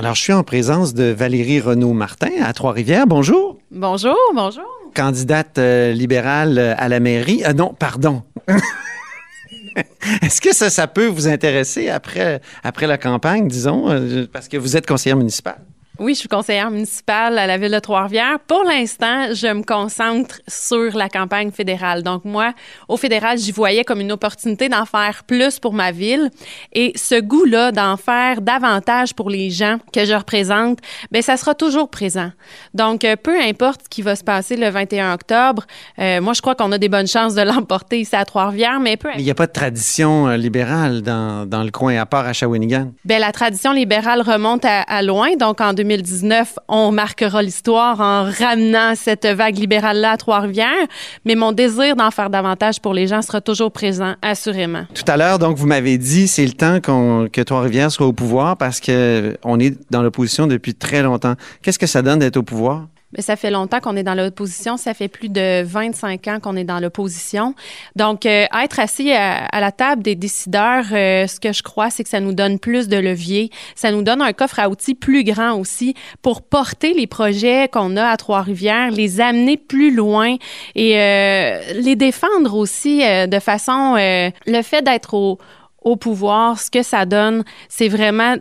Alors, je suis en présence de Valérie Renaud-Martin à Trois-Rivières. Bonjour. Bonjour, bonjour. Candidate euh, libérale euh, à la mairie. Ah non, pardon. Est-ce que ça, ça peut vous intéresser après, après la campagne, disons, parce que vous êtes conseillère municipale? Oui, je suis conseillère municipale à la ville de Trois-Rivières. Pour l'instant, je me concentre sur la campagne fédérale. Donc moi, au fédéral, j'y voyais comme une opportunité d'en faire plus pour ma ville et ce goût-là d'en faire davantage pour les gens que je représente, ben ça sera toujours présent. Donc euh, peu importe ce qui va se passer le 21 octobre, euh, moi je crois qu'on a des bonnes chances de l'emporter ici à Trois-Rivières, mais peu Il n'y a pas de tradition euh, libérale dans, dans, le coin à part à Shawinigan? Ben la tradition libérale remonte à, à loin, donc en 2019, on marquera l'histoire en ramenant cette vague libérale-là à Trois-Rivières. Mais mon désir d'en faire davantage pour les gens sera toujours présent, assurément. Tout à l'heure, donc, vous m'avez dit, c'est le temps qu'on, que Trois-Rivières soit au pouvoir parce que on est dans l'opposition depuis très longtemps. Qu'est-ce que ça donne d'être au pouvoir? Mais ça fait longtemps qu'on est dans l'opposition. Ça fait plus de 25 ans qu'on est dans l'opposition. Donc, euh, être assis à, à, la table des décideurs, euh, ce que je crois, c'est que ça nous donne plus de levier. Ça nous donne un coffre à outils plus grand aussi pour porter les projets qu'on a à Trois-Rivières, les amener plus loin et euh, les défendre aussi euh, de façon... Euh, le fait d'être au, au pouvoir, ce que ça donne, c'est vraiment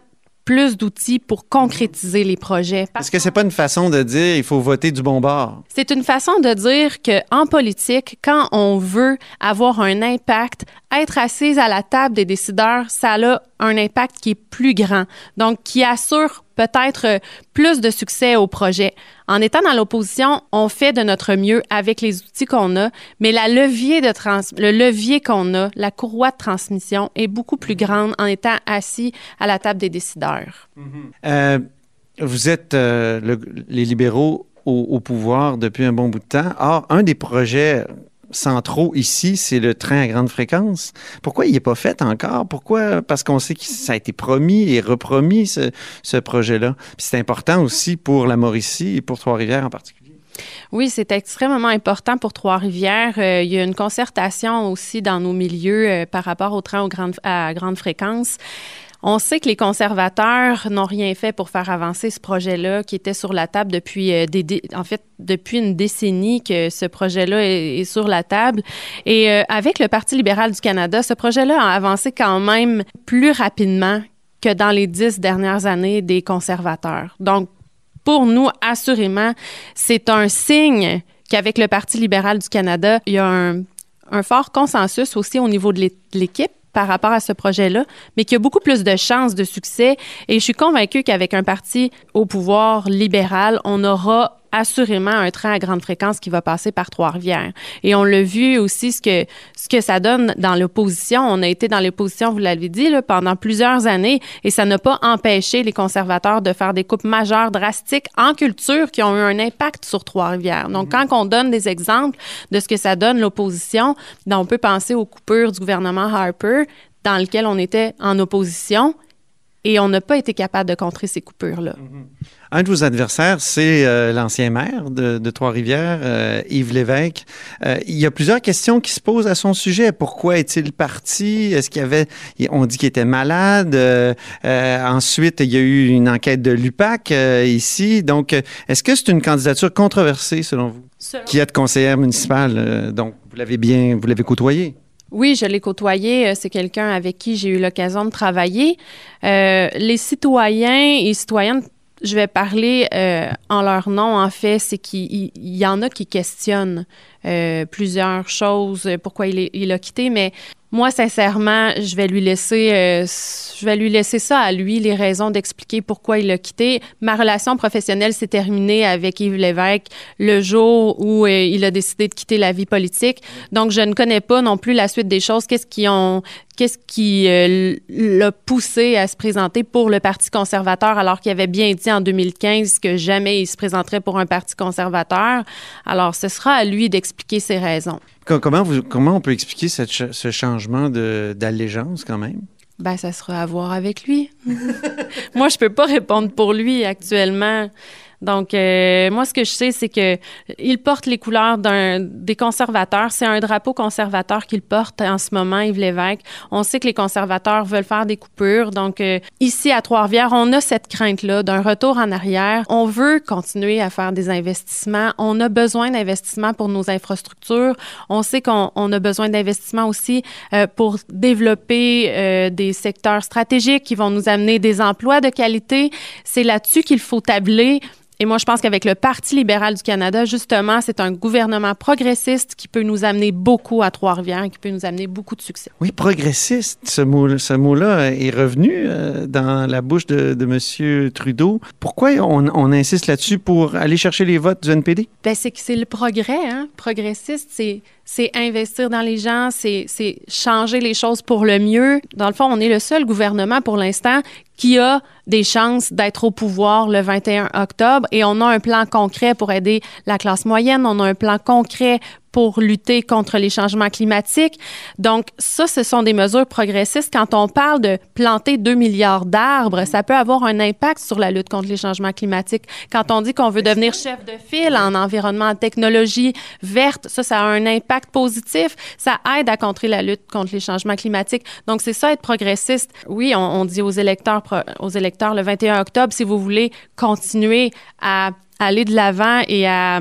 plus d'outils pour concrétiser les projets. Est-ce que c'est pas une façon de dire il faut voter du bon bord? C'est une façon de dire que en politique, quand on veut avoir un impact, être assise à la table des décideurs, ça a un impact qui est plus grand, donc qui assure peut-être plus de succès au projet. En étant dans l'opposition, on fait de notre mieux avec les outils qu'on a, mais le levier qu'on a, la courroie de transmission est beaucoup plus grande en étant assis à la table des décideurs. Mm -hmm. euh, vous êtes euh, le, les libéraux au, au pouvoir depuis un bon bout de temps. Or, un des projets centraux ici, c'est le train à grande fréquence. Pourquoi il n'est pas fait encore? Pourquoi? Parce qu'on sait que ça a été promis et repromis, ce, ce projet-là. c'est important aussi pour la Mauricie et pour Trois-Rivières en particulier. Oui, c'est extrêmement important pour Trois-Rivières. Euh, il y a une concertation aussi dans nos milieux euh, par rapport au train aux grandes, à grande fréquence. On sait que les conservateurs n'ont rien fait pour faire avancer ce projet-là qui était sur la table depuis euh, des, en fait depuis une décennie que ce projet-là est, sur la table et avec le Parti libéral du Canada, ce projet-là a avancé quand même plus rapidement que dans les dix dernières années des conservateurs. Donc pour nous, assurément, c'est un signe qu'avec le Parti libéral du Canada, il y a un, fort consensus aussi au niveau de l'équipe par rapport à ce projet-là, mais qui a beaucoup plus de chances de succès. Et je suis convaincue qu'avec un parti au pouvoir libéral, on aura assurément un train à grande fréquence qui va passer par Trois-Rivières. Et on l'a vu aussi ce que ce que ça donne dans l'opposition. On a été dans l'opposition, vous l'avez dit, là, pendant plusieurs années, et ça n'a pas empêché les conservateurs de faire des coupes majeures, drastiques en culture qui ont eu un impact sur Trois-Rivières. Donc, quand on donne des exemples de ce que ça donne l'opposition, on peut penser aux coupures du gouvernement Harper dans lequel on était en opposition et on n'a pas été capable de contrer ces coupures-là. Mm -hmm. Un de vos adversaires, c'est euh, l'ancien maire de, de Trois-Rivières, euh, Yves Lévesque. Euh, il y a plusieurs questions qui se posent à son sujet. Pourquoi est-il parti? Est-ce qu'il y avait... On dit qu'il était malade. ensuite, il y a eu une enquête de l'UPAC ici. Donc, est-ce que c'est une candidature controversée, selon vous? Selon... Qui êtes conseillère municipale, donc vous l'avez bien... Vous l'avez côtoyé? Oui, je l'ai côtoyé. C'est quelqu'un avec qui j'ai eu l'occasion de travailler. Euh, les citoyens et citoyennes, je vais parler euh, en leur nom, en fait, c'est qu'il y en a qui questionnent euh, plusieurs choses, pourquoi il, est, il a quitté, mais moi, sincèrement, je vais lui laisser, euh, je vais lui laisser ça à lui, les raisons d'expliquer pourquoi il a quitté. Ma relation professionnelle s'est terminée avec Yves Lévesque le jour où euh, il a décidé de quitter la vie politique. Donc, je ne connais pas non plus la suite des choses. Qu'est-ce qui ont, qu'est-ce qui euh, l'a poussé à se présenter pour le Parti conservateur alors qu'il avait bien dit en 2015 que jamais il se présenterait pour un Parti conservateur? Alors, ce sera à lui d'expliquer ses raisons. Comment, vous, comment on peut expliquer cette, ce changement d'allégeance quand même? Ben, ça sera à voir avec lui. Moi, je peux pas répondre pour lui actuellement. Donc, euh, moi, ce que je sais, c'est que il porte les couleurs d'un des conservateurs. C'est un drapeau conservateur qu'il porte en ce moment, Yves Lévesque. On sait que les conservateurs veulent faire des coupures. Donc, euh, ici, à Trois-Rivières, on a cette crainte-là d'un retour en arrière. On veut continuer à faire des investissements. On a besoin d'investissements pour nos infrastructures. On sait qu'on a besoin d'investissements aussi euh, pour développer euh, des secteurs stratégiques qui vont nous amener des emplois de qualité. C'est là-dessus qu'il faut tabler et moi, je pense qu'avec le Parti libéral du Canada, justement, c'est un gouvernement progressiste qui peut nous amener beaucoup à Trois-Rivières et qui peut nous amener beaucoup de succès. Oui, progressiste, ce mot-là ce mot est revenu euh, dans la bouche de, de M. Trudeau. Pourquoi on, on insiste là-dessus pour aller chercher les votes du NPD? Ben, c'est que c'est le progrès. Hein? Progressiste, c'est c'est investir dans les gens, c'est changer les choses pour le mieux. Dans le fond, on est le seul gouvernement pour l'instant qui a des chances d'être au pouvoir le 21 octobre. Et on a un plan concret pour aider la classe moyenne, on a un plan concret pour lutter contre les changements climatiques. Donc, ça, ce sont des mesures progressistes. Quand on parle de planter 2 milliards d'arbres, ça peut avoir un impact sur la lutte contre les changements climatiques. Quand on dit qu'on veut devenir chef de file en environnement, en technologie verte, ça, ça a un impact positif. Ça aide à contrer la lutte contre les changements climatiques. Donc, c'est ça, être progressiste. Oui, on, on dit aux électeurs, aux électeurs le 21 octobre, si vous voulez continuer à aller de l'avant et à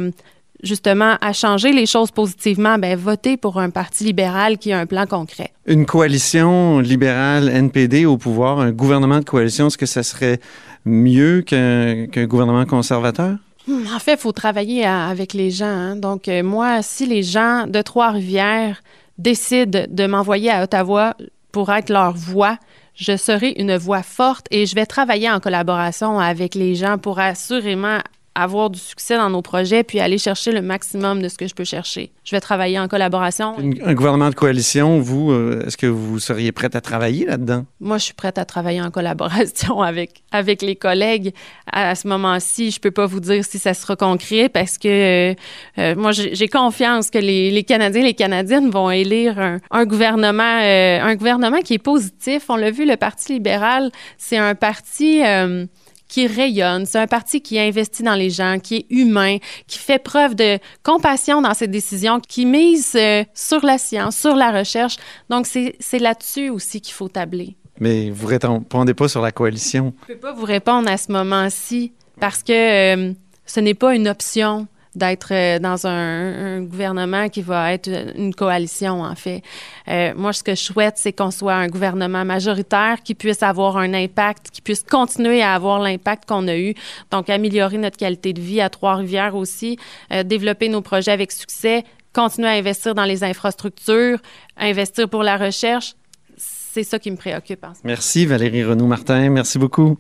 justement à changer les choses positivement, ben votez pour un parti libéral qui a un plan concret. Une coalition libérale NPD au pouvoir, un gouvernement de coalition, est-ce que ça serait mieux qu'un gouvernement conservateur? Hmm, en fait, il faut travailler avec les gens. Hein. Donc, euh, moi, si les gens de Trois-Rivières décident de m'envoyer à Ottawa pour être leur voix, je serai une voix forte et je vais travailler en collaboration avec les gens pour assurément avoir du succès dans nos projets, puis aller chercher le maximum de ce que je peux chercher. Je vais travailler en collaboration. un gouvernement de coalition, vous, euh, est-ce que vous seriez prête à travailler là-dedans? Moi, je suis prête à travailler en collaboration avec, avec les collègues. À, ce moment-ci, je peux pas vous dire si ça sera concret parce que euh, euh, moi, j'ai confiance que les, les, Canadiens et les Canadiennes vont élire un, un gouvernement, un gouvernement qui est positif. On l'a vu, le Parti libéral, c'est un parti qui rayonne. C'est un parti qui investit dans les gens, qui est humain, qui fait preuve de compassion dans ses décisions, qui mise euh, sur la science, sur la recherche. Donc, c'est là-dessus aussi qu'il faut tabler. Mais vous ne répondez pas sur la coalition. Je ne peux pas vous répondre à ce moment-ci parce que euh, ce n'est pas une option d'être euh, dans un, gouvernement qui va être une coalition, en fait. Euh, moi, ce que je souhaite, c'est qu'on soit un gouvernement majoritaire qui puisse avoir un impact, qui puisse continuer à avoir l'impact qu'on a eu. Donc, améliorer notre qualité de vie à Trois-Rivières aussi, euh, développer nos projets avec succès, continuer à investir dans les infrastructures, investir pour la recherche. C'est ça qui me préoccupe. Merci, Valérie Renaud-Martin. Merci beaucoup.